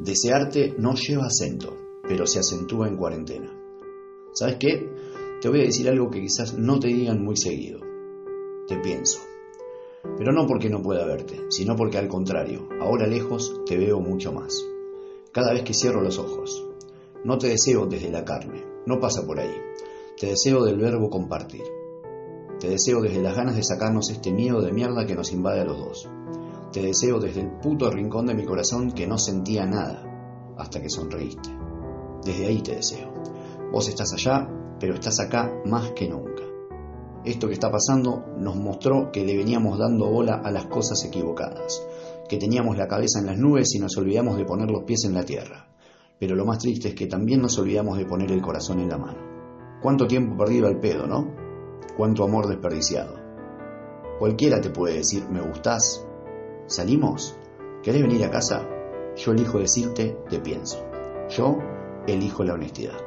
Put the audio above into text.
Desearte no lleva acento, pero se acentúa en cuarentena. ¿Sabes qué? Te voy a decir algo que quizás no te digan muy seguido. Te pienso. Pero no porque no pueda verte, sino porque al contrario, ahora lejos te veo mucho más. Cada vez que cierro los ojos. No te deseo desde la carne, no pasa por ahí. Te deseo del verbo compartir. Te deseo desde las ganas de sacarnos este miedo de mierda que nos invade a los dos. Te deseo desde el puto rincón de mi corazón que no sentía nada hasta que sonreíste. Desde ahí te deseo. Vos estás allá, pero estás acá más que nunca. Esto que está pasando nos mostró que le veníamos dando bola a las cosas equivocadas, que teníamos la cabeza en las nubes y nos olvidamos de poner los pies en la tierra. Pero lo más triste es que también nos olvidamos de poner el corazón en la mano. Cuánto tiempo perdido al pedo, ¿no? Cuánto amor desperdiciado. Cualquiera te puede decir, me gustás. ¿Salimos? ¿Querés venir a casa? Yo elijo decirte, te pienso. Yo elijo la honestidad.